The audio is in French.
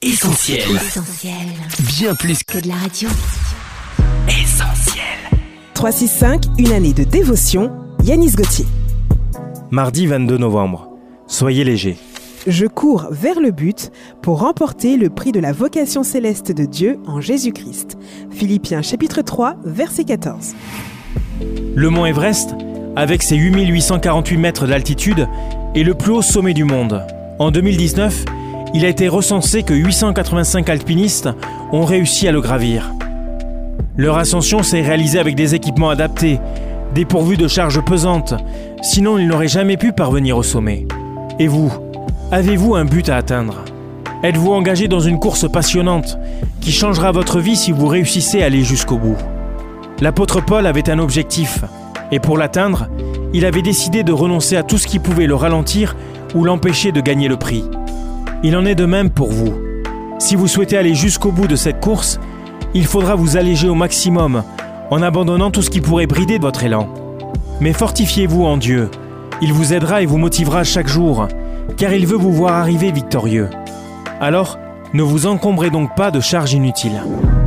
Essentiel. Essentiel. Bien plus Que de la radio. qu'essentiel. 365, une année de dévotion, Yanis Gauthier. Mardi 22 novembre. Soyez léger. Je cours vers le but pour remporter le prix de la vocation céleste de Dieu en Jésus-Christ. Philippiens chapitre 3, verset 14. Le mont Everest, avec ses 8848 mètres d'altitude, est le plus haut sommet du monde. En 2019, il a été recensé que 885 alpinistes ont réussi à le gravir. Leur ascension s'est réalisée avec des équipements adaptés, dépourvus de charges pesantes, sinon ils n'auraient jamais pu parvenir au sommet. Et vous, avez-vous un but à atteindre? Êtes-vous engagé dans une course passionnante qui changera votre vie si vous réussissez à aller jusqu'au bout? L'apôtre Paul avait un objectif, et pour l'atteindre, il avait décidé de renoncer à tout ce qui pouvait le ralentir ou l'empêcher de gagner le prix. Il en est de même pour vous. Si vous souhaitez aller jusqu'au bout de cette course, il faudra vous alléger au maximum en abandonnant tout ce qui pourrait brider votre élan. Mais fortifiez-vous en Dieu. Il vous aidera et vous motivera chaque jour, car il veut vous voir arriver victorieux. Alors, ne vous encombrez donc pas de charges inutiles.